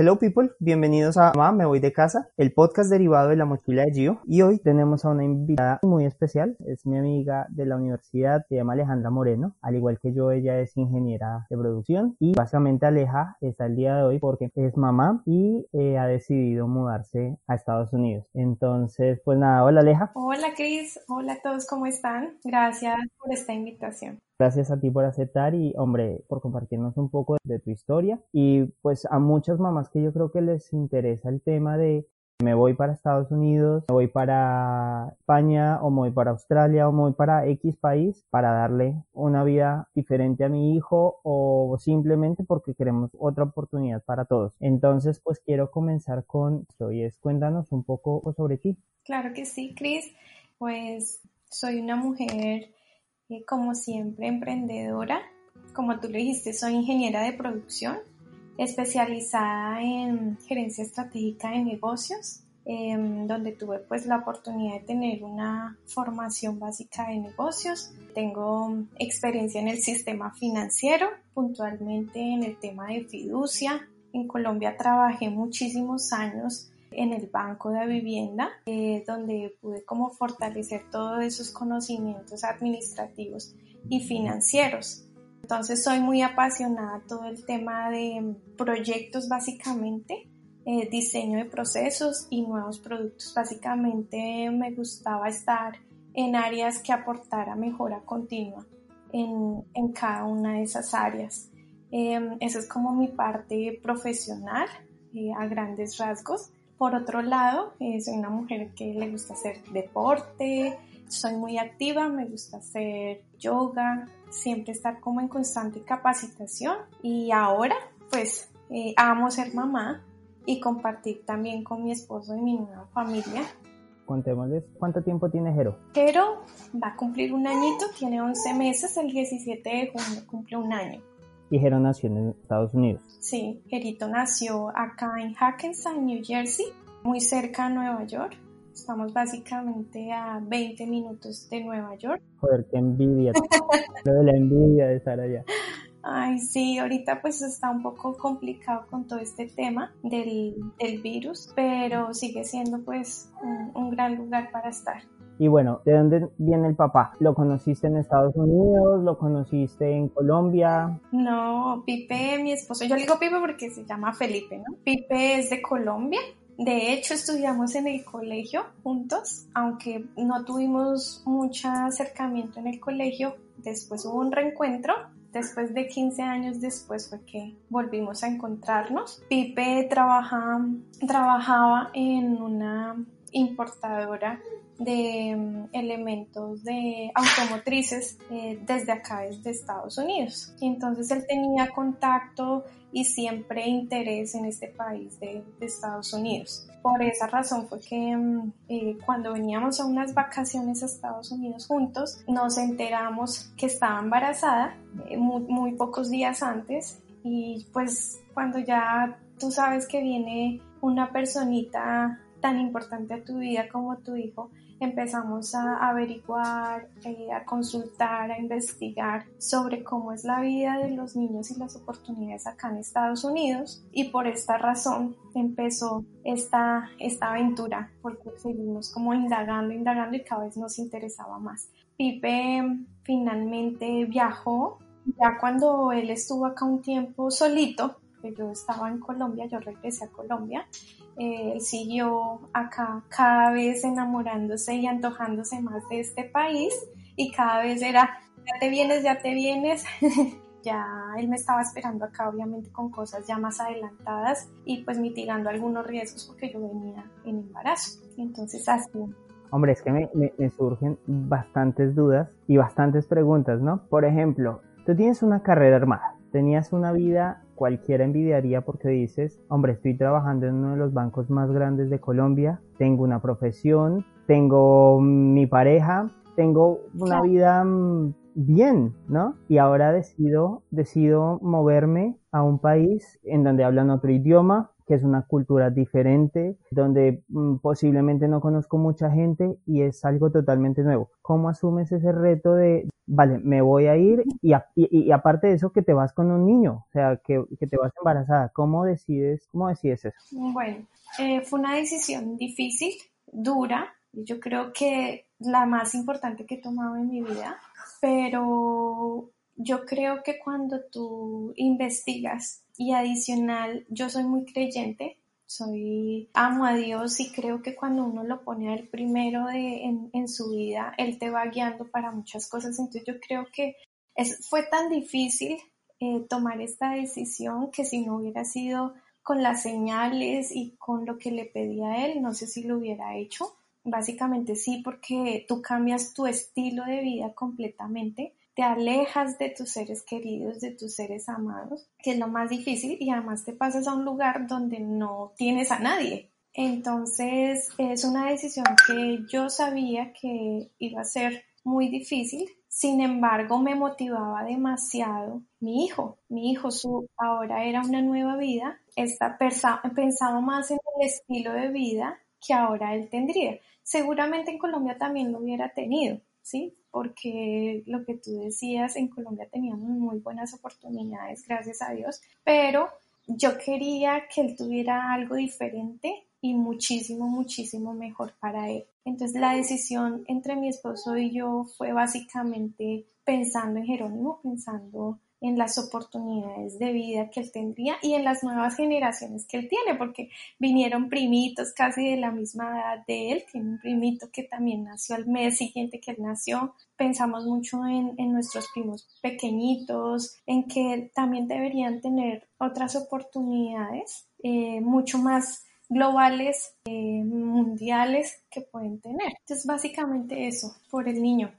Hello people, bienvenidos a Mamá, me voy de casa, el podcast derivado de la mochila de Gio y hoy tenemos a una invitada muy especial, es mi amiga de la universidad, se llama Alejandra Moreno, al igual que yo ella es ingeniera de producción y básicamente Aleja está el día de hoy porque es mamá y eh, ha decidido mudarse a Estados Unidos. Entonces, pues nada, hola Aleja. Hola Cris, hola a todos, ¿cómo están? Gracias por esta invitación. Gracias a ti por aceptar y, hombre, por compartirnos un poco de tu historia. Y pues a muchas mamás que yo creo que les interesa el tema de me voy para Estados Unidos, me voy para España o me voy para Australia o me voy para X país para darle una vida diferente a mi hijo o simplemente porque queremos otra oportunidad para todos. Entonces, pues quiero comenzar con esto y es cuéntanos un poco sobre ti. Claro que sí, Cris. Pues soy una mujer como siempre, emprendedora. Como tú le dijiste, soy ingeniera de producción, especializada en gerencia estratégica de negocios, em, donde tuve pues la oportunidad de tener una formación básica de negocios. Tengo experiencia en el sistema financiero, puntualmente en el tema de fiducia. En Colombia trabajé muchísimos años en el Banco de Vivienda, eh, donde pude como fortalecer todos esos conocimientos administrativos y financieros. Entonces soy muy apasionada todo el tema de proyectos básicamente, eh, diseño de procesos y nuevos productos. Básicamente me gustaba estar en áreas que aportara mejora continua en, en cada una de esas áreas. Eh, esa es como mi parte profesional a grandes rasgos. Por otro lado, eh, soy una mujer que le gusta hacer deporte, soy muy activa, me gusta hacer yoga, siempre estar como en constante capacitación y ahora pues eh, amo ser mamá y compartir también con mi esposo y mi nueva familia. Contémosles, ¿cuánto tiempo tiene Jero? Jero va a cumplir un añito, tiene 11 meses, el 17 de junio cumple un año. ¿Y Jero nació en Estados Unidos? Sí, Jerito nació acá en Hackensack, New Jersey, muy cerca a Nueva York. Estamos básicamente a 20 minutos de Nueva York. Joder, qué envidia. Lo de la envidia de estar allá. Ay, sí, ahorita pues está un poco complicado con todo este tema del, del virus, pero sigue siendo pues un, un gran lugar para estar. Y bueno, ¿de dónde viene el papá? ¿Lo conociste en Estados Unidos? ¿Lo conociste en Colombia? No, Pipe, mi esposo, yo le digo Pipe porque se llama Felipe, ¿no? Pipe es de Colombia. De hecho, estudiamos en el colegio juntos, aunque no tuvimos mucho acercamiento en el colegio. Después hubo un reencuentro después de 15 años después fue que volvimos a encontrarnos. Pipe trabaja, trabajaba en una importadora de mm, elementos de automotrices eh, desde acá, desde Estados Unidos. Entonces él tenía contacto y siempre interés en este país de, Estados Unidos. Por esa razón fue que mm, eh, cuando veníamos a unas vacaciones a Estados Unidos juntos, nos enteramos que estaba embarazada eh, muy, muy pocos días antes y pues cuando ya tú sabes que viene una personita tan importante a tu vida como tu hijo, empezamos a averiguar, eh, a consultar, a investigar sobre cómo es la vida de los niños y las oportunidades acá en Estados Unidos y por esta razón empezó esta, esta aventura porque seguimos como indagando, indagando y cada vez nos interesaba más. Pipe finalmente viajó, ya cuando él estuvo acá un tiempo solito, que yo estaba en Colombia, yo regresé a Colombia, él eh, siguió acá cada vez enamorándose y antojándose más de este país y cada vez era, ya te vienes, ya te vienes. ya él me estaba esperando acá obviamente con cosas ya más adelantadas y pues mitigando algunos riesgos porque yo venía en embarazo. Entonces así. Hombre, es que me, me surgen bastantes dudas y bastantes preguntas, ¿no? Por ejemplo, tú tienes una carrera armada, tenías una vida cualquiera envidiaría porque dices, hombre, estoy trabajando en uno de los bancos más grandes de Colombia, tengo una profesión, tengo mi pareja, tengo una vida mm, bien, ¿no? Y ahora decido, decido moverme a un país en donde hablan otro idioma, que es una cultura diferente, donde mm, posiblemente no conozco mucha gente y es algo totalmente nuevo. ¿Cómo asumes ese reto de, vale, me voy a ir y, y, aparte de eso que te vas con un niño, o sea, que, te vas embarazada? ¿Cómo decides, cómo decides eso? Bueno, eh, fue una decisión difícil, dura, yo creo que la más importante que he tomado en mi vida, pero yo creo que cuando tú investigas y adicional, yo soy muy creyente, soy amo a Dios y creo que cuando uno lo pone al primero de, en, su vida, Él te va guiando para muchas cosas. Entonces yo creo que es, fue tan difícil eh, tomar esta decisión que si no hubiera sido con las señales y con lo que le pedía a Él, no sé si lo hubiera hecho. Básicamente sí, porque tú cambias tu estilo de vida completamente, te alejas de tus seres queridos, de tus seres amados, que es lo más difícil, y además te pasas a un lugar donde no tienes a nadie. Entonces es una decisión que yo sabía que iba a ser muy difícil, sin embargo me motivaba demasiado mi hijo. Mi hijo su, ahora era una nueva vida, esta pensaba más en el estilo de vida que ahora él tendría. Seguramente en Colombia también lo hubiera tenido, ¿sí? Porque lo que tú decías, en Colombia teníamos muy buenas oportunidades, gracias a Dios, pero yo quería que él tuviera algo diferente y muchísimo, muchísimo mejor para él. Entonces la decisión entre mi esposo y yo fue básicamente pensando en Jerónimo, pensando en las oportunidades de vida que él tendría y en las nuevas generaciones que él tiene, porque vinieron primitos casi de la misma edad de él, tiene un primito que también nació al mes siguiente que él nació, pensamos mucho en, nuestros primos pequeñitos, en que también deberían tener otras oportunidades eh, mucho más globales, eh, mundiales que pueden tener. Entonces, básicamente eso, por el niño.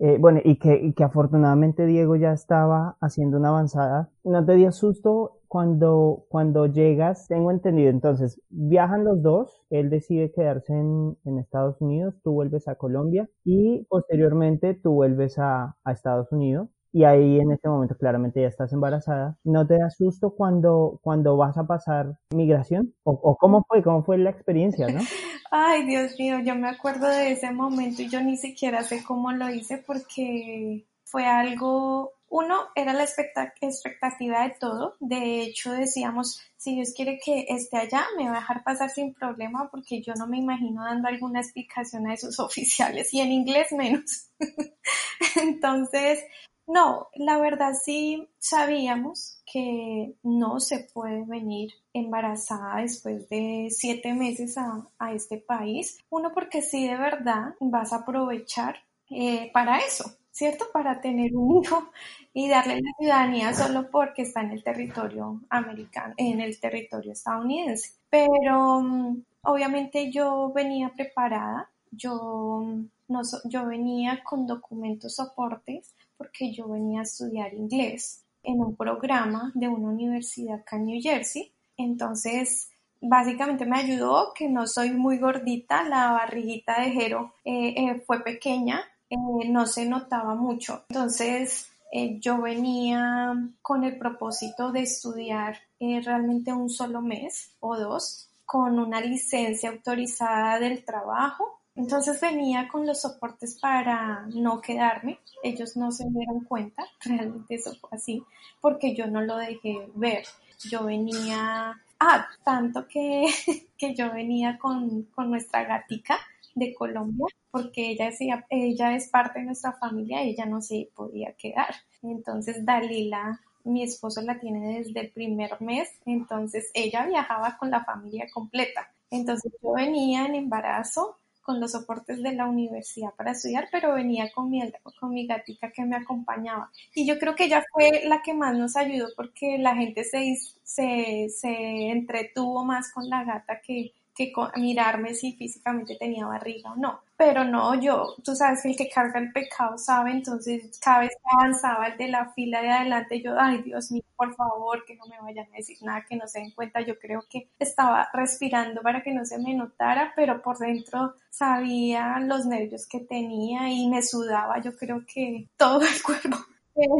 Eh, bueno, y que, que afortunadamente Diego ya estaba haciendo una avanzada. ¿No te dio susto cuando, cuando llegas? Tengo entendido, entonces, viajan los dos, él decide quedarse en, en Estados Unidos, tú vuelves a Colombia y posteriormente tú vuelves a, a Estados Unidos y ahí en este momento claramente ya estás embarazada, ¿no te da susto cuando, cuando vas a pasar migración? ¿O, cómo fue? ¿Cómo fue la experiencia, no? Ay, Dios mío, yo me acuerdo de ese momento y yo ni siquiera sé cómo lo hice porque fue algo, uno, era la expectativa de todo, de hecho decíamos, si Dios quiere que esté allá, me va a dejar pasar sin problema porque yo no me imagino dando alguna explicación a esos oficiales y en inglés menos. Entonces, no, la verdad sí sabíamos que no se puede venir embarazada después de siete meses a, este país. Uno, porque sí de verdad vas a aprovechar eh, para eso, ¿cierto? Para tener un hijo y darle la ciudadanía solo porque está en el territorio americano, en el territorio estadounidense. Pero mm, obviamente yo venía preparada, yo, mm, no, yo venía con documentos soportes porque yo venía a estudiar inglés en un programa de una universidad acá en New Jersey. Entonces, básicamente me ayudó que no soy muy gordita, la barriguita de Jero eh, eh, fue pequeña, eh, no se notaba mucho. Entonces, yo venía con el propósito de estudiar realmente un solo mes o dos con una licencia autorizada del trabajo entonces venía con los soportes para no quedarme. Ellos no se dieron cuenta, realmente eso fue así, porque yo no lo dejé ver. Yo venía, ah, tanto que, que yo venía con, con nuestra gatica de Colombia, porque ella, decía, ella es parte de nuestra familia y ella no se podía quedar. Entonces Dalila, mi esposo la tiene desde el primer mes, entonces ella viajaba con la familia completa. Entonces yo venía en embarazo, con los soportes de la universidad para estudiar, pero venía con mi, con gatica que me acompañaba. Y yo creo que ella fue la que más nos ayudó porque la gente se, se, se entretuvo más con la gata que, que con, mirarme si físicamente tenía barriga o no. Pero no, yo, tú sabes que el que carga el pecado sabe, entonces cada vez que avanzaba el de la fila de adelante, yo, ay Dios mío, por favor, que no me vayan a decir nada, que no se den cuenta, yo creo que estaba respirando para que no se me notara, pero por dentro sabía los nervios que tenía y me sudaba, yo creo que todo el cuerpo, pero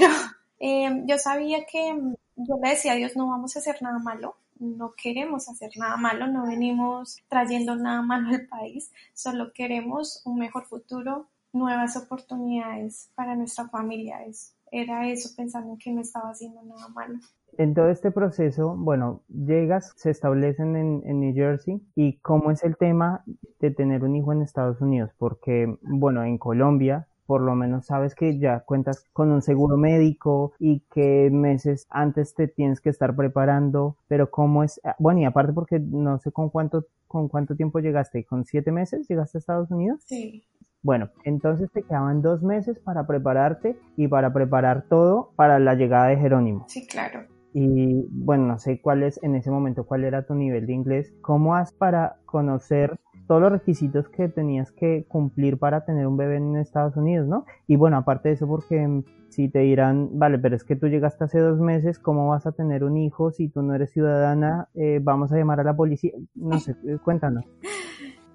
eh, yo sabía que yo le decía a Dios, no vamos a hacer nada malo, no queremos hacer nada malo, no venimos trayendo nada malo al país, solo queremos un mejor futuro, nuevas oportunidades para nuestra familia. era eso pensando que no estaba haciendo nada malo. En todo este proceso, bueno, llegas, se establecen en, en, New Jersey y cómo es el tema de tener un hijo en Estados Unidos, porque, bueno, en Colombia por lo menos sabes que ya cuentas con un seguro médico y que meses antes te tienes que estar preparando, pero cómo es, ah, bueno, y aparte porque no sé con cuánto, con cuánto tiempo llegaste, ¿con siete meses llegaste a Estados Unidos? Sí. Bueno, entonces te quedaban dos meses para prepararte y para preparar todo para la llegada de Jerónimo. Sí, claro. Y bueno, no sé cuál es en ese momento, cuál era tu nivel de inglés. ¿Cómo has para conocer todos los requisitos que tenías que cumplir para tener un bebé en Estados Unidos, ¿no? Y bueno, aparte de eso, porque mm, si te dirán, vale, pero es que tú llegaste hace dos meses, ¿cómo vas a tener un hijo si tú no eres ciudadana? Eh, vamos a llamar a la policía. No sé, eh, cuéntanos.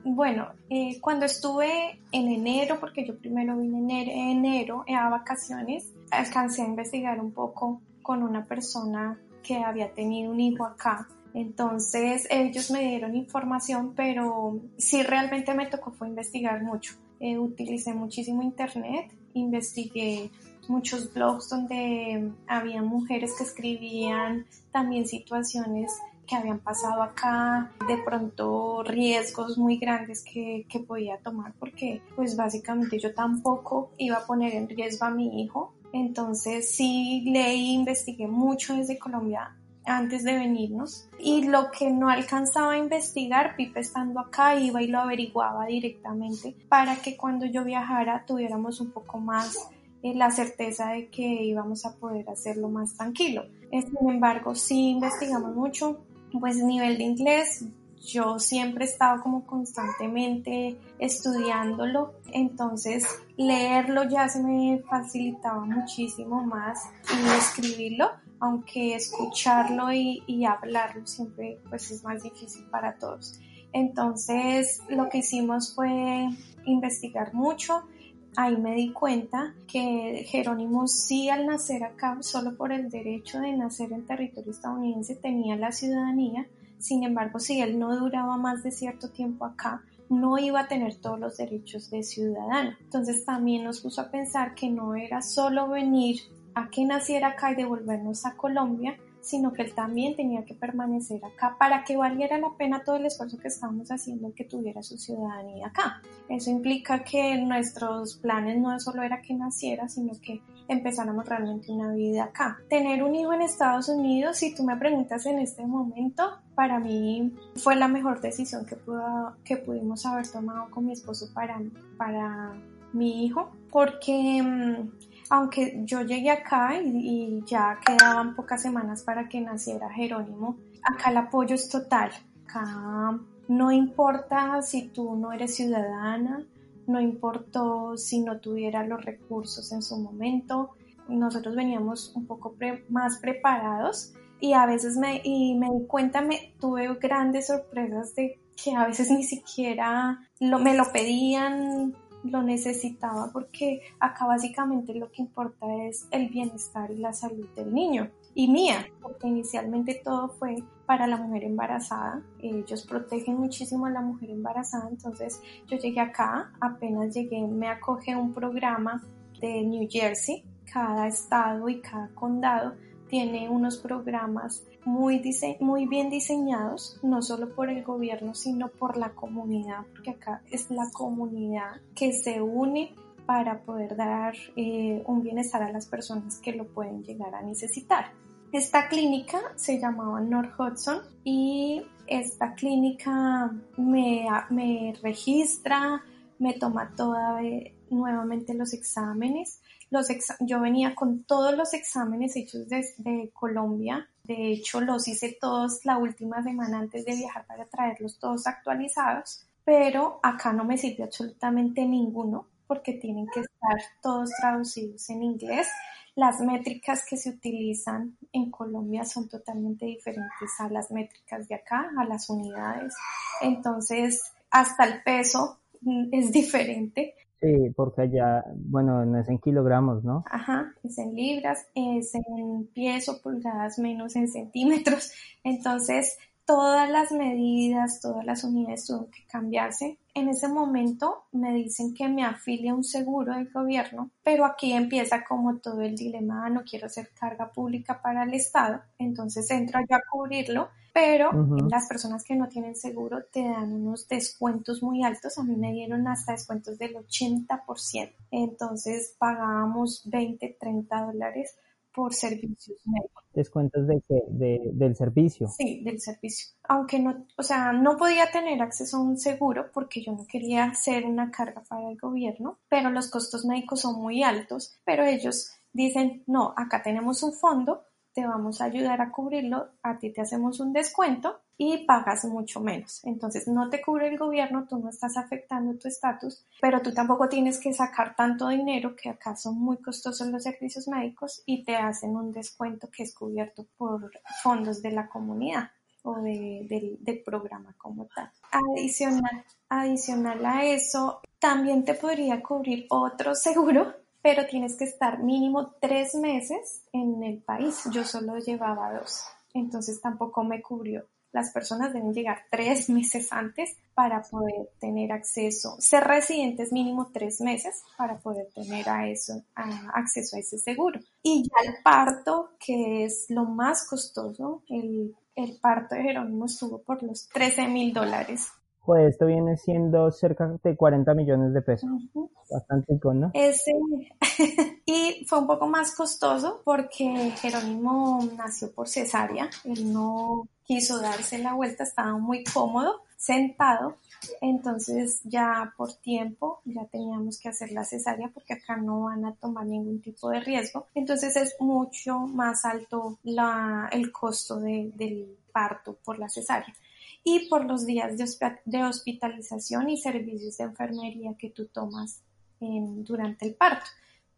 Bueno, eh, cuando estuve en enero, porque yo primero vine en enero, a vacaciones, alcancé a investigar un poco con una persona que había tenido un hijo acá entonces ellos me dieron información, pero sí realmente me tocó fue investigar mucho. Eh, utilicé muchísimo internet, investigué muchos blogs donde había mujeres que escribían también situaciones que habían pasado acá, de pronto riesgos muy grandes que, que podía tomar porque pues básicamente yo tampoco iba a poner en riesgo a mi hijo. Entonces sí leí, investigué mucho desde Colombia antes de venirnos y lo que no alcanzaba a investigar, Pipe estando acá iba y lo averiguaba directamente para que cuando yo viajara tuviéramos un poco más eh, la certeza de que íbamos a poder hacerlo más tranquilo. Sin embargo, sí investigamos mucho, pues nivel de inglés, yo siempre estaba como constantemente estudiándolo, entonces leerlo ya se me facilitaba muchísimo más y escribirlo aunque escucharlo y, hablarlo siempre pues es más difícil para todos. Entonces lo que hicimos fue investigar mucho. Ahí me di cuenta que Jerónimo sí al nacer acá, solo por el derecho de nacer en territorio estadounidense, tenía la ciudadanía. Sin embargo, si él no duraba más de cierto tiempo acá, no iba a tener todos los derechos de ciudadano. Entonces también nos puso a pensar que no era solo venir a que naciera acá y devolvernos a Colombia, sino que él también tenía que permanecer acá para que valiera la pena todo el esfuerzo que estábamos haciendo que tuviera su ciudadanía acá. Eso implica que nuestros planes no solo era que naciera, sino que empezáramos realmente una vida acá. Tener un hijo en Estados Unidos, si tú me preguntas en este momento, para mí fue la mejor decisión que, pudo, que pudimos haber tomado con mi esposo para, para mi hijo, porque mm, aunque yo llegué acá y, ya quedaban pocas semanas para que naciera Jerónimo, acá el apoyo es total. Acá no importa si tú no eres ciudadana, no importó si no tuviera los recursos en su momento. Nosotros veníamos un poco más preparados y a veces me, y me di cuenta, me tuve grandes sorpresas de que a veces ni siquiera lo, me lo pedían, lo necesitaba porque acá básicamente lo que importa es el bienestar y la salud del niño y mía, porque inicialmente todo fue para la mujer embarazada. Ellos protegen muchísimo a la mujer embarazada, entonces yo llegué acá, apenas llegué, me acoge un programa de New Jersey, cada estado y cada condado tiene unos programas muy, muy bien diseñados, no solo por el gobierno, sino por la comunidad, porque acá es la comunidad que se une para poder dar eh, un bienestar a las personas que lo pueden llegar a necesitar. Esta clínica se llamaba North Hudson y esta clínica me, me registra, me toma toda, eh, nuevamente los exámenes los yo venía con todos los exámenes hechos desde Colombia. De hecho, los hice todos la última semana antes de viajar para traerlos todos actualizados. pero acá no me sirvió absolutamente ninguno porque tienen que estar todos traducidos en inglés. Las métricas que se utilizan en Colombia son totalmente diferentes a las métricas de acá, a las unidades. Entonces, hasta el peso mm, es diferente. Sí, porque allá, bueno, no es en kilogramos, ¿no? Ajá, es en libras, es en pies o pulgadas menos en centímetros. Entonces, todas las medidas, todas las unidades tuvieron que cambiarse. En ese momento me dicen que me afilie a un seguro del gobierno, pero aquí empieza como todo el dilema, no quiero hacer carga pública para el Estado, entonces entro yo a cubrirlo, pero las personas que no tienen seguro te dan unos descuentos muy altos, a mí me dieron hasta descuentos del 80%, entonces pagábamos 20, 30 dólares por servicios médicos. ¿Descuentos de ¿Del servicio? Sí, del servicio. Aunque no, o sea, no podía tener acceso a un seguro porque yo no quería hacer una carga para el gobierno, pero los costos médicos son muy altos, pero ellos dicen, no, acá tenemos un fondo, te vamos a ayudar a cubrirlo, a ti te hacemos un descuento y pagas mucho menos. Entonces no te cubre el gobierno, tú no estás afectando tu estatus, pero tú tampoco tienes que sacar tanto dinero que acá son muy costosos los servicios médicos y te hacen un descuento que es cubierto por fondos de la comunidad o del, del programa como tal. Adicional, adicional a eso, también te podría cubrir otro seguro pero tienes que estar mínimo tres meses en el país. Yo solo llevaba dos, entonces tampoco me cubrió las personas deben llegar tres meses antes para poder tener acceso, ser residentes mínimo tres meses para poder tener a eso, acceso a ese seguro. Y ya el parto, que es lo más costoso, el, el parto de Jerónimo estuvo por los 13 mil dólares. Pues esto viene siendo cerca de 40 millones de pesos. Bastante ¿no? Ese, y fue un poco más costoso porque Jerónimo nació por cesárea. Él no quiso darse la vuelta, estaba muy cómodo, sentado, entonces ya por tiempo ya teníamos que hacer la cesárea porque acá no van a tomar ningún tipo de riesgo, entonces es mucho más alto la, el costo del parto por la cesárea y por los días de, hospitalización y servicios de enfermería que tú tomas durante el parto.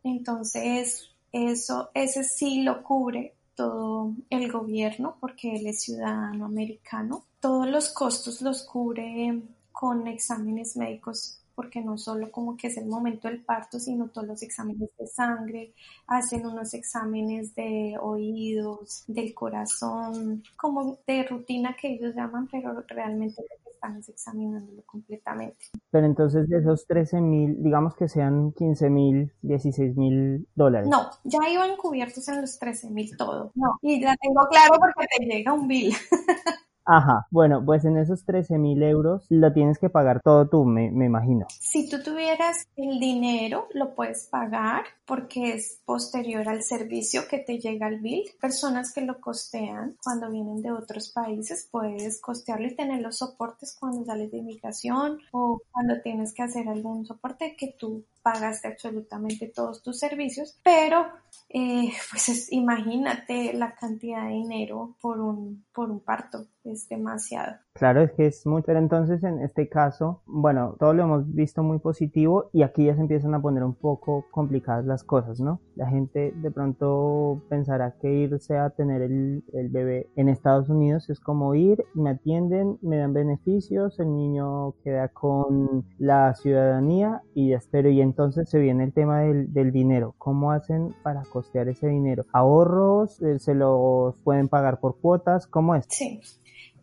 Entonces, eso, ese sí lo cubre todo el gobierno porque él es ciudadano americano. Todos los costos los cubre con exámenes médicos porque no solo como que es el momento del parto, sino todos los exámenes de sangre, hacen unos exámenes de oídos, del corazón, como de rutina que ellos llaman, pero realmente están examinándolo completamente. Pero entonces de esos 13 mil, digamos que sean 15 mil, 16 mil dólares. No, ya iban cubiertos en los 13 mil todo. No, y la tengo claro porque te llega un bill. Ajá, bueno, pues en esos 13 mil euros lo tienes que pagar todo tú, me, imagino. Si tú tuvieras el dinero, lo puedes pagar porque es posterior al servicio que te llega el bill. Personas que lo costean cuando vienen de otros países, puedes costearlo y tener los soportes cuando sales de inmigración o cuando tienes que hacer algún soporte que tú pagaste absolutamente todos tus servicios, pero eh, pues imagínate la cantidad de dinero por un, por un parto, es demasiado. Claro, es que es mucho, pero entonces en este caso, bueno, todo lo hemos visto muy positivo y aquí ya se empiezan a poner un poco complicadas las cosas, ¿no? La gente de pronto pensará que irse a tener el, bebé en Estados Unidos es como ir, me atienden, me dan beneficios, el niño queda con la ciudadanía y ya espero. Y entonces se viene el tema del, del dinero. ¿Cómo hacen para costear ese dinero? ¿Ahorros? Eh, ¿Se los pueden pagar por cuotas? ¿Cómo es? Sí.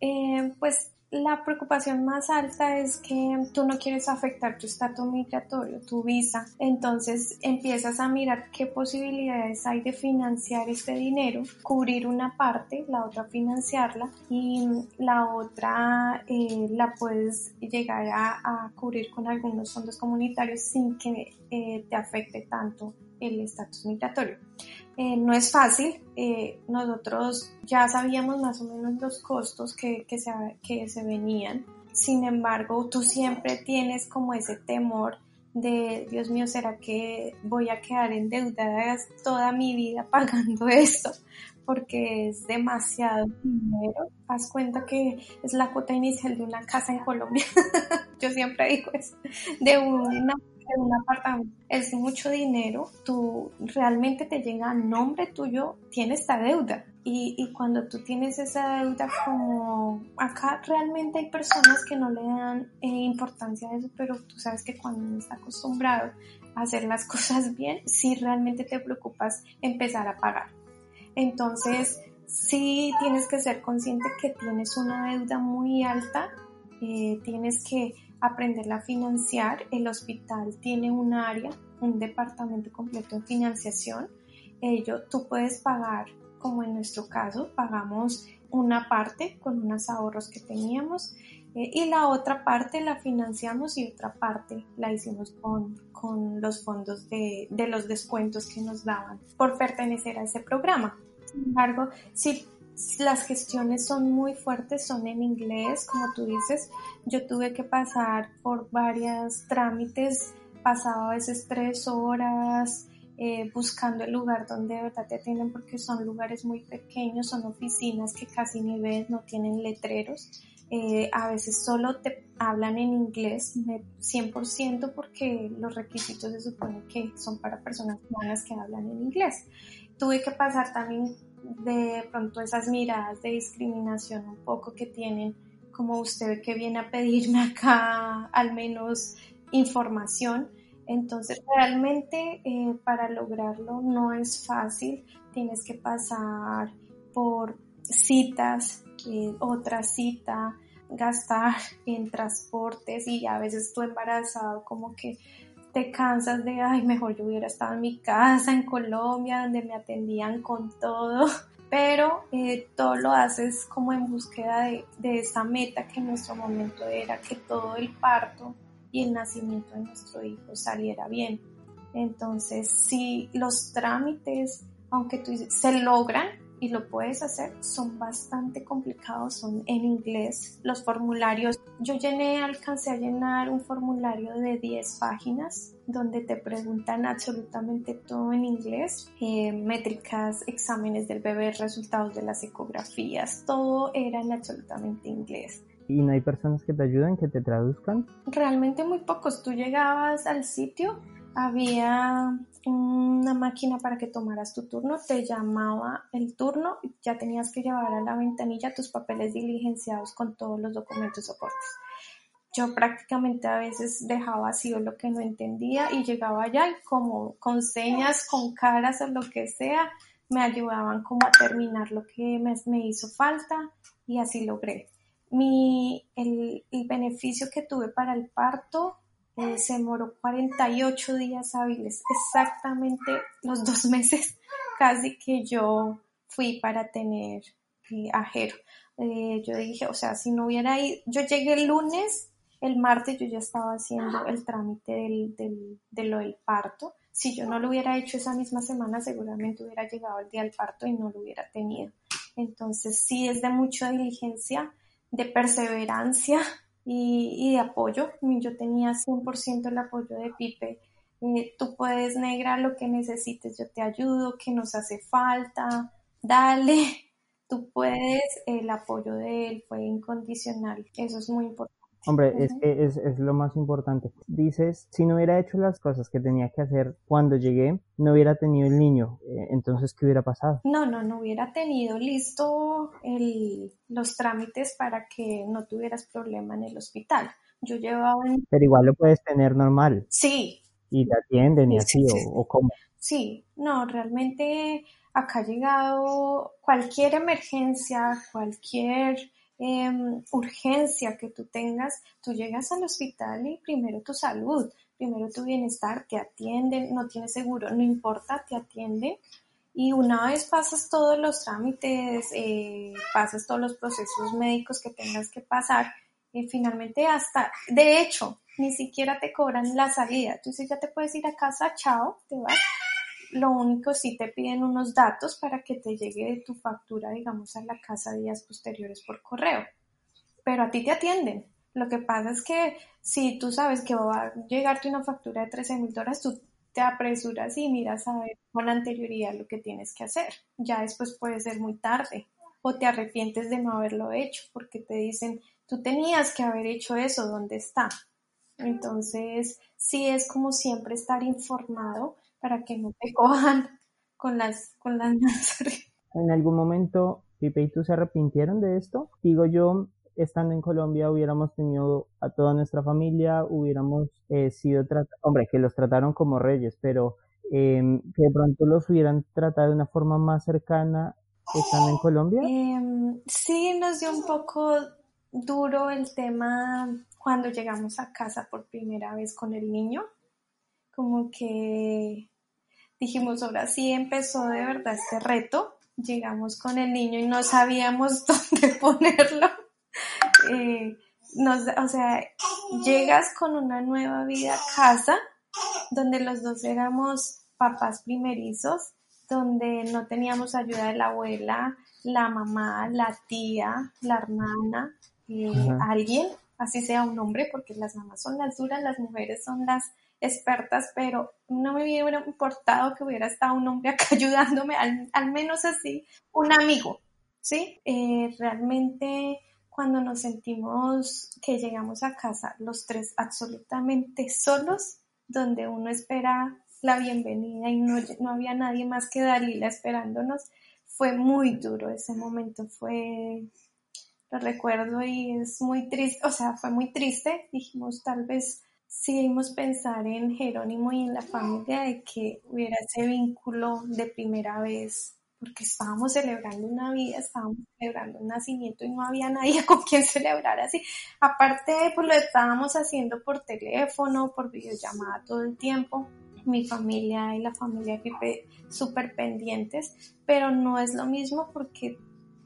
Eh, pues la preocupación más alta es que tú no quieres afectar tu estatus migratorio, tu visa. Entonces empiezas a mirar qué posibilidades hay de financiar este dinero, cubrir una parte, la otra financiarla y la otra eh, la puedes llegar a, cubrir con algunos fondos comunitarios sin que eh, te afecte tanto el estatus migratorio. Eh, no es fácil, eh, nosotros ya sabíamos más o menos los costos que, que, se, que se venían, sin embargo tú siempre tienes como ese temor de, Dios mío, ¿será que voy a quedar endeudada toda mi vida pagando esto? Porque es demasiado dinero. Haz cuenta que es la cuota inicial de una casa en Colombia. Yo siempre digo eso, de una de un apartamento es mucho dinero, tú realmente te llega a nombre tuyo, tienes esta deuda. Y, y, cuando tú tienes esa deuda como acá realmente hay personas que no le dan eh, importancia a eso, pero tú sabes que cuando uno está acostumbrado a hacer las cosas bien, sí realmente te preocupas empezar a pagar. Entonces, sí tienes que ser consciente que tienes una deuda muy alta, eh, tienes que aprenderla a financiar. El hospital tiene un área, un departamento completo en financiación. Ello, tú puedes pagar, como en nuestro caso, pagamos una parte con unos ahorros que teníamos eh, y la otra parte la financiamos y otra parte la hicimos con, con los fondos de, de los descuentos que nos daban por pertenecer a ese programa. Sin embargo, si las gestiones son muy fuertes, son en inglés, como tú dices. Yo tuve que pasar por varios trámites, pasaba a veces tres horas eh, buscando el lugar donde de verdad te atienden porque son lugares muy pequeños, son oficinas que casi ni ves, no tienen letreros. Eh, a veces solo te hablan en inglés 100% porque los requisitos se supone que son para personas humanas que hablan en inglés. Tuve que pasar también de pronto esas miradas de discriminación un poco que tienen, como usted que viene a pedirme acá al menos información. Entonces, realmente eh, para lograrlo no es fácil, tienes que pasar por citas, eh, otra cita, gastar en transportes y a veces tú embarazado como que te cansas de, ay, mejor yo hubiera estado en mi casa, en Colombia, donde me atendían con todo, pero eh, todo lo haces como en búsqueda de, de esa meta que en nuestro momento era que todo el parto y el nacimiento de nuestro hijo saliera bien. Entonces, si los trámites, aunque tú se logran, y lo puedes hacer, son bastante complicados, son en inglés. Los formularios, yo llené, alcancé a llenar un formulario de 10 páginas donde te preguntan absolutamente todo en inglés, eh, métricas, exámenes del bebé, resultados de las ecografías, todo era en absolutamente inglés. ¿Y no hay personas que te ayuden, que te traduzcan? Realmente muy pocos. Tú llegabas al sitio había una máquina para que tomaras tu turno, te llamaba el turno y ya tenías que llevar a la ventanilla tus papeles diligenciados con todos los documentos soportes. Yo prácticamente a veces dejaba vacío lo que no entendía y llegaba allá y como con señas, con caras o lo que sea, me ayudaban como a terminar lo que me, me hizo falta y así logré. Mi, el, el beneficio que tuve para el parto eh, se demoró 48 días hábiles, exactamente los dos meses casi que yo fui para tener eh, ajero. Eh, yo dije, o sea, si no hubiera ido, yo llegué el lunes, el martes yo ya estaba haciendo el trámite del, del, de lo del parto. Si yo no lo hubiera hecho esa misma semana, seguramente hubiera llegado el día del parto y no lo hubiera tenido. Entonces, sí es de mucha diligencia, de perseverancia, y, de apoyo. Yo tenía 100% el apoyo de Pipe. Eh, tú puedes, negra, lo que necesites, yo te ayudo, que nos hace falta, dale, tú puedes, el apoyo de él fue incondicional, eso es muy importante. Hombre, es que es, es, lo más importante. Dices, si no hubiera hecho las cosas que tenía que hacer cuando llegué, no hubiera tenido el niño. Eh, entonces, ¿qué hubiera pasado? No, no, no hubiera tenido listo el, los trámites para que no tuvieras problema en el hospital. Yo llevaba... Pero igual lo puedes tener normal. Sí. Y te atienden y así, o, o cómo. Sí, no, realmente acá ha llegado cualquier emergencia, cualquier Em, urgencia que tú tengas, tú llegas al hospital y primero tu salud, primero tu bienestar, te atienden, no tienes seguro, no importa, te atienden. Y una vez pasas todos los trámites, eh, pasas todos los procesos médicos que tengas que pasar, y finalmente hasta, de hecho, ni siquiera te cobran la salida. Tú dices, ya te puedes ir a casa, chao, te vas lo único sí te piden unos datos para que te llegue tu factura, digamos, a la casa días posteriores por correo. Pero a ti te atienden. Lo que pasa es que si tú sabes que va a llegarte una factura de 13 mil dólares, tú te apresuras y miras a ver con anterioridad lo que tienes que hacer. Ya después puede ser muy tarde o te arrepientes de no haberlo hecho porque te dicen, tú tenías que haber hecho eso, ¿dónde está? Entonces, sí es como siempre estar informado para que no te cojan con las, con las ¿En algún momento Pipe y tú se arrepintieron de esto? Digo yo, estando en Colombia hubiéramos tenido a toda nuestra familia, hubiéramos eh, sido tratados, hombre, que los trataron como reyes, pero em, que de pronto los hubieran tratado de una forma más cercana estando en Colombia. Em, sí, nos dio un poco duro el tema cuando llegamos a casa por primera vez con el niño, como que dijimos, ahora sí empezó de verdad este reto, llegamos con el niño y no sabíamos dónde ponerlo. Eh, o sea, llegas con una nueva vida a casa, donde los dos éramos papás primerizos, donde no teníamos ayuda de la abuela, la mamá, la tía, la hermana, eh, alguien, así sea un hombre, porque las mamás son las duras, las mujeres son las expertas, pero no me hubiera importado que hubiera estado un hombre acá ayudándome, al, menos así, un amigo, ¿sí? Eh, realmente cuando nos sentimos que llegamos a casa los tres absolutamente solos, donde uno espera la bienvenida y no, no había nadie más que Dalila esperándonos, fue muy duro ese momento, fue lo recuerdo y es muy triste, o sea, fue muy triste. Dijimos, tal vez seguimos pensar en Jerónimo y en la familia de que hubiera ese vínculo de primera vez, porque estábamos celebrando una vida, estábamos celebrando un nacimiento y no había nadie con quien celebrar así. Aparte, pues lo estábamos haciendo por teléfono, por videollamada todo el tiempo. Mi familia y la familia de Pipe súper pendientes, pero no es lo mismo porque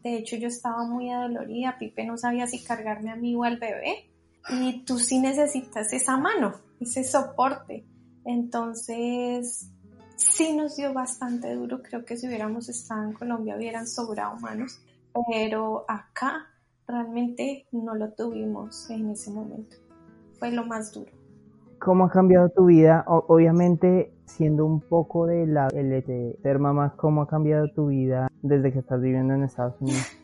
de hecho, yo estaba muy adolorida, Pipe no sabía si cargarme a mí o al bebé. Y tú sí necesitas esa mano, ese soporte. Entonces, sí nos dio bastante duro. Creo que si hubiéramos estado en Colombia hubieran sobrado manos. Pero acá realmente no lo tuvimos en ese momento. Fue lo más duro. ¿Cómo ha cambiado tu vida? obviamente, siendo un poco de la de ser mamá, ¿cómo ha cambiado tu vida desde que estás viviendo en Estados Unidos?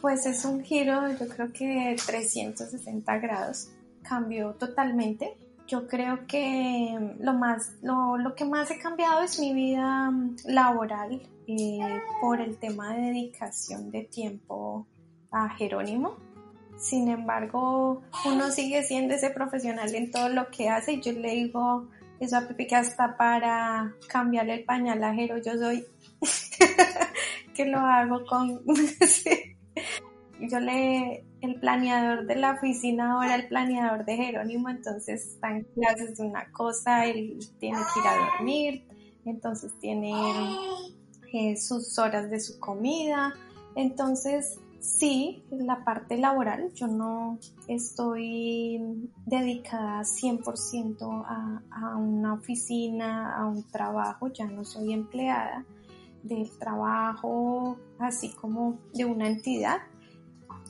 Pues es un giro, yo creo que 360 grados. Cambió totalmente. Yo creo que lo más, lo, lo que más he cambiado es mi vida mm, laboral eh, por el tema de dedicación de tiempo a Jerónimo sin embargo, uno sigue siendo ese profesional en todo lo que hace yo le digo eso a Pepe que hasta para cambiarle el pañal a Jero yo soy que lo hago con... Yo le, el planeador de la oficina ahora el planeador de Jerónimo, entonces está en clases de una cosa, él tiene que ir a dormir, entonces tiene eh, sus horas de su comida, entonces Sí, la parte laboral, yo no estoy dedicada 100% a, a una oficina, a un trabajo, ya no soy empleada del trabajo, así como de una entidad.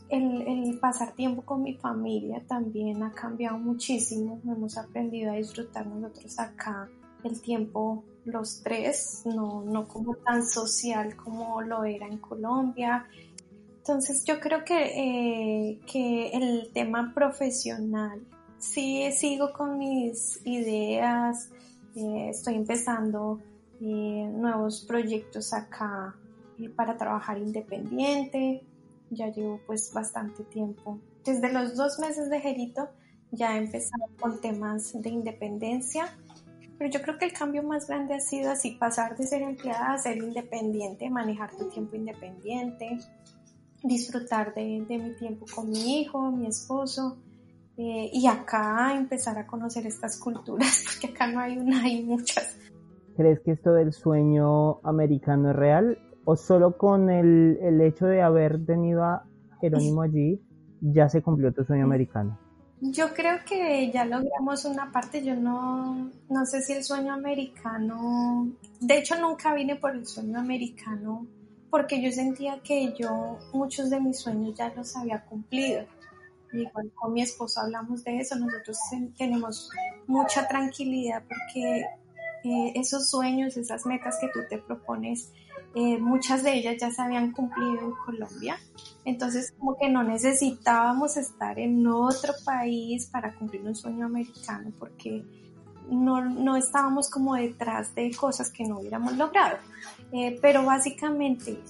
El, el, pasar tiempo con mi familia también ha cambiado muchísimo. Hemos aprendido a disfrutar nosotros acá el tiempo los tres, no, no como tan social como lo era en Colombia. Entonces yo creo que, eh, que el tema profesional, sí sigo con mis ideas, eh, estoy empezando eh, nuevos proyectos acá para trabajar independiente, ya llevo pues bastante tiempo. Desde los dos meses de Jerito ya he empezado con temas de independencia, pero yo creo que el cambio más grande ha sido así, pasar de ser empleada a ser independiente, manejar tu tiempo independiente, disfrutar de, mi tiempo con mi hijo, mi esposo, eh, y acá empezar a conocer estas culturas, porque acá no hay una, hay muchas. ¿Crees que esto del sueño americano es real? ¿O solo con el, el hecho de haber tenido a Jerónimo allí ya se cumplió tu sueño americano? Yo creo que ya logramos una parte, yo no, no sé si el sueño americano, de hecho nunca vine por el sueño americano porque yo sentía que yo muchos de mis sueños ya los había cumplido. igual con mi esposo hablamos de eso, nosotros tenemos mucha tranquilidad porque eh, esos sueños, esas metas que tú te propones, eh, muchas de ellas ya se habían cumplido en Colombia. Entonces, como que no necesitábamos estar en otro país para cumplir un sueño americano, porque no, no estábamos como detrás de cosas que no hubiéramos logrado. Eh, pero básicamente,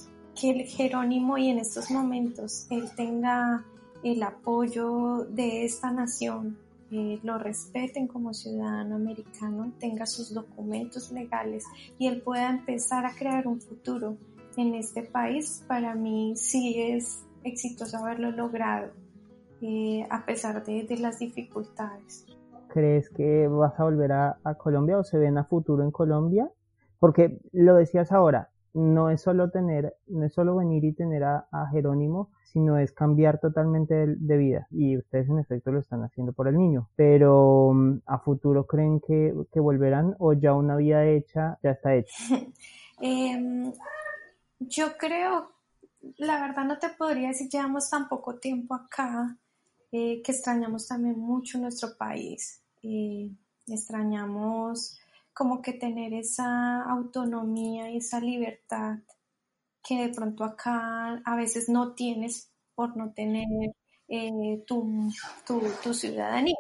que el Jerónimo y en estos momentos él tenga el apoyo de esta nación, eh, lo respeten como ciudadano americano, tenga sus documentos legales y él pueda empezar a crear un futuro en este país, para mí sí es exitoso haberlo logrado, eh, a pesar de, las dificultades. ¿Crees que vas a volver a, a Colombia o se ven a futuro en Colombia? Porque lo decías ahora, no es solo tener, no es solo venir y tener a, Jerónimo, sino es cambiar totalmente de, vida. Y ustedes en efecto lo están haciendo por el niño. Pero mm, a futuro creen que, volverán o ya una vida hecha ya está hecha. Em, yo creo, la verdad no te podría decir, llevamos tan poco tiempo acá eh, que extrañamos también mucho nuestro país. Eh, extrañamos como que tener esa autonomía y esa libertad que de pronto acá a veces no tienes por no tener eh, tu, ciudadanía,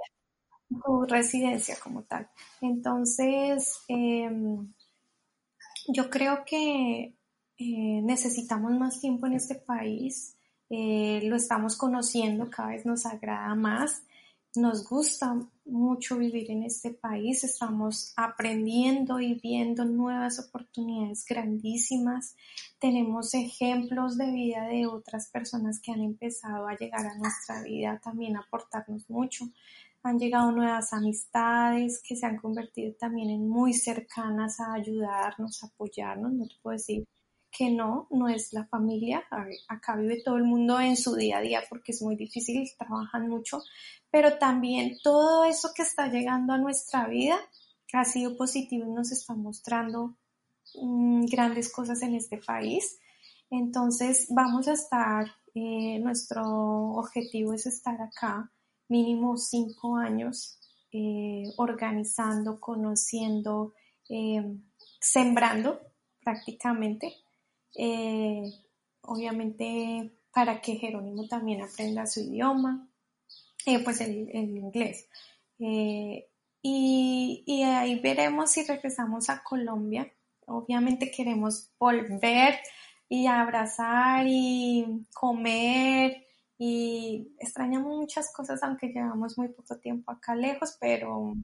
tu residencia como tal. Entonces, em, yo creo que eh, necesitamos más tiempo en este país, eh, lo estamos conociendo, cada vez nos agrada más nos gusta mucho vivir en este país, estamos aprendiendo y viendo nuevas oportunidades grandísimas, tenemos ejemplos de vida de otras personas que han empezado a llegar a nuestra vida, también aportarnos mucho. Han llegado nuevas amistades que se han convertido también en muy cercanas a ayudarnos, a apoyarnos, no te puedo decir que no, no es la familia. Acá vive todo el mundo en su día a día porque es muy difícil, trabajan mucho, pero también todo eso que está llegando a nuestra vida ha sido positivo y nos está mostrando mm, grandes cosas en este país. Entonces vamos a estar, eh, nuestro objetivo es estar acá mínimo cinco años eh, organizando, conociendo, eh, sembrando prácticamente eh, obviamente para que Jerónimo también aprenda su idioma, eh, pues el, inglés. Eh, y, y, ahí veremos si regresamos a Colombia. Obviamente queremos volver y abrazar y comer y extrañamos muchas cosas aunque llevamos muy poco tiempo acá lejos, pero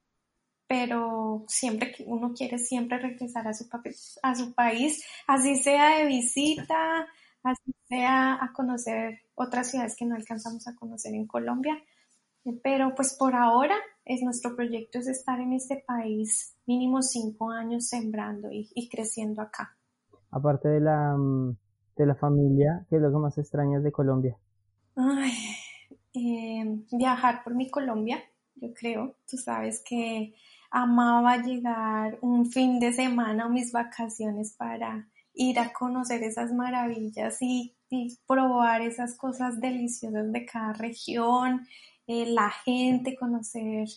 pero siempre uno quiere siempre regresar a su, a su país, así sea de visita, así sea a conocer otras ciudades que no alcanzamos a conocer en Colombia. Pero pues por ahora es nuestro proyecto es estar en este país mínimo cinco años sembrando y, creciendo acá. Aparte de la, mm, de la familia, ¿qué es lo que más extrañas de Colombia? Ay, eh, viajar por mi Colombia, yo creo. Tú sabes que amaba llegar un fin de semana o mis vacaciones para ir a conocer esas maravillas y, probar esas cosas deliciosas de cada región, eh, la gente, conocer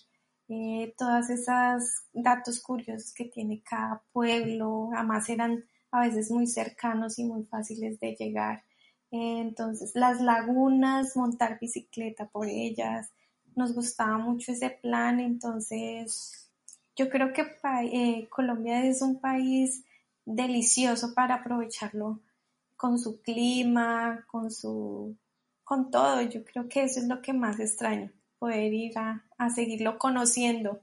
eh, todas esas datos curiosos que tiene cada pueblo, además eran a veces muy cercanos y muy fáciles de llegar. Entonces, las lagunas, montar bicicleta por ellas, nos gustaba mucho ese plan, entonces yo creo que eh, Colombia es un país delicioso para aprovecharlo con su clima, con su, con todo. Yo creo que eso es lo que más extraño, poder ir a, seguirlo conociendo.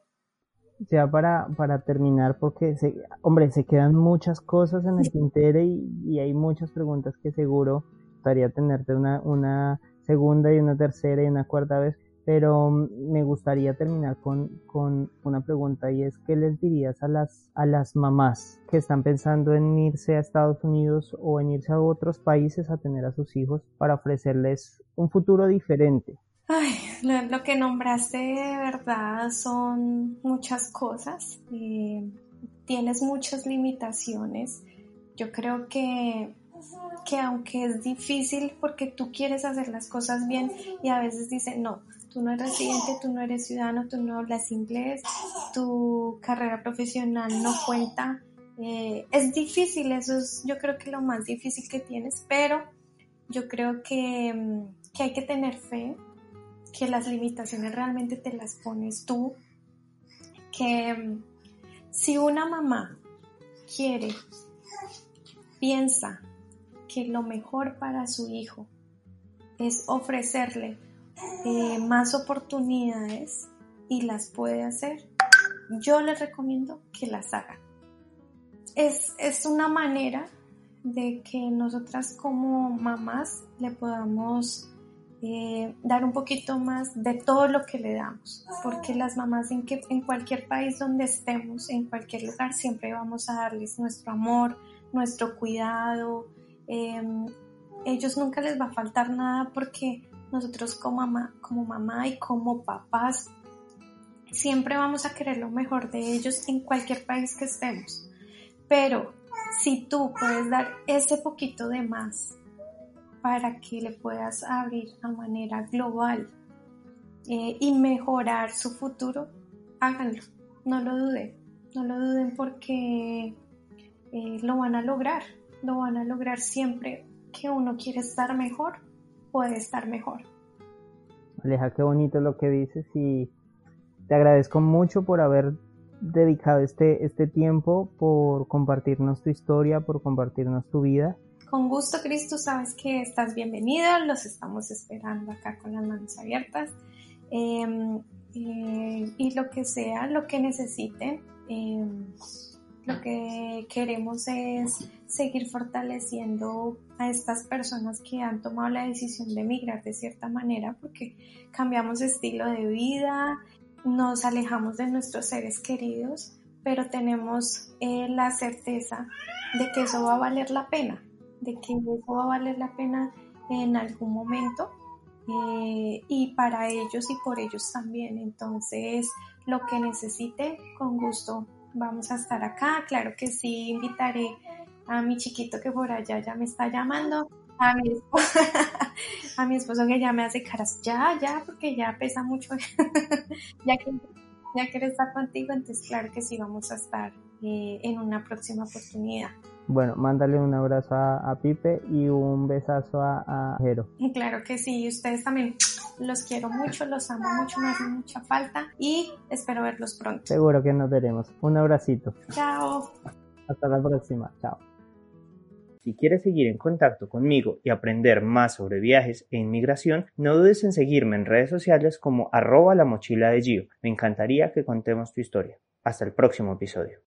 Ya para, para terminar, porque, se, hombre, se quedan muchas cosas en el tintero y, y hay muchas preguntas que seguro gustaría tenerte una, una segunda y una tercera y una cuarta vez, pero mm, me gustaría terminar con, con, una pregunta y es ¿qué les dirías a las, a las mamás que están pensando en irse a Estados Unidos o en irse a otros países a tener a sus hijos para ofrecerles un futuro diferente? Ay, lo, que nombraste de verdad son muchas cosas. Eh, tienes muchas limitaciones. Yo creo que que aunque es difícil porque tú quieres hacer las cosas bien y a veces dicen, no, tú no eres residente, tú no eres ciudadano, tú no hablas inglés, tu carrera profesional no cuenta. Eh, es difícil, eso es yo creo que lo más difícil que tienes, pero yo creo que, mm, que hay que tener fe, que las limitaciones realmente te las pones tú, que mm, si una mamá quiere, piensa que lo mejor para su hijo es ofrecerle eh, más oportunidades y las puede hacer, yo les recomiendo que las hagan. Es, es una manera de que nosotras como mamás le podamos eh, dar un poquito más de todo lo que le damos, porque las mamás en, que, en cualquier país donde estemos, en cualquier lugar, siempre vamos a darles nuestro amor, nuestro cuidado. Em, ellos nunca les va a faltar nada porque nosotros como mamá, como mamá y como papás siempre vamos a querer lo mejor de ellos en cualquier país que estemos. Pero si tú puedes dar ese poquito de más para que le puedas abrir a manera global eh, y mejorar su futuro, háganlo, no lo duden, no lo duden porque eh, lo van a lograr, lo van a lograr siempre que uno quiere estar mejor, puede estar mejor. Aleja, qué bonito lo que dices y te agradezco mucho por haber dedicado este, este tiempo, por compartirnos tu historia, por compartirnos tu vida con gusto, Cristo, sabes que estás bienvenido, los estamos esperando acá con las manos abiertas. Em, eh, y lo que sea, lo que necesiten, em, lo que queremos es seguir fortaleciendo a estas personas que han tomado la decisión de emigrar de cierta manera porque cambiamos estilo de vida, nos alejamos de nuestros seres queridos, pero tenemos eh, la certeza de que eso va a valer la pena de que eso va a valer la pena en algún momento eh, y para ellos y por ellos también. Entonces, lo que necesite, con gusto vamos a estar acá. Claro que sí, invitaré a mi chiquito que por allá ya me está llamando, a mi esposo, a mi esposo que ya me hace caras, ya, ya, porque ya pesa mucho, ya que ya quiere estar contigo, entonces claro que sí vamos a estar eh, en una próxima oportunidad. Bueno, mándale un abrazo a, Pipe y un besazo a, Jero. Claro que sí, ustedes también los quiero mucho, los amo mucho, me hacen mucha falta y espero verlos pronto. Seguro que nos veremos. Un abracito. Chao. Hasta la próxima. Chao. Si quieres seguir en contacto conmigo y aprender más sobre viajes e inmigración, no dudes en seguirme en redes sociales como arroba la mochila de Gio. Me encantaría que contemos tu historia. Hasta el próximo episodio.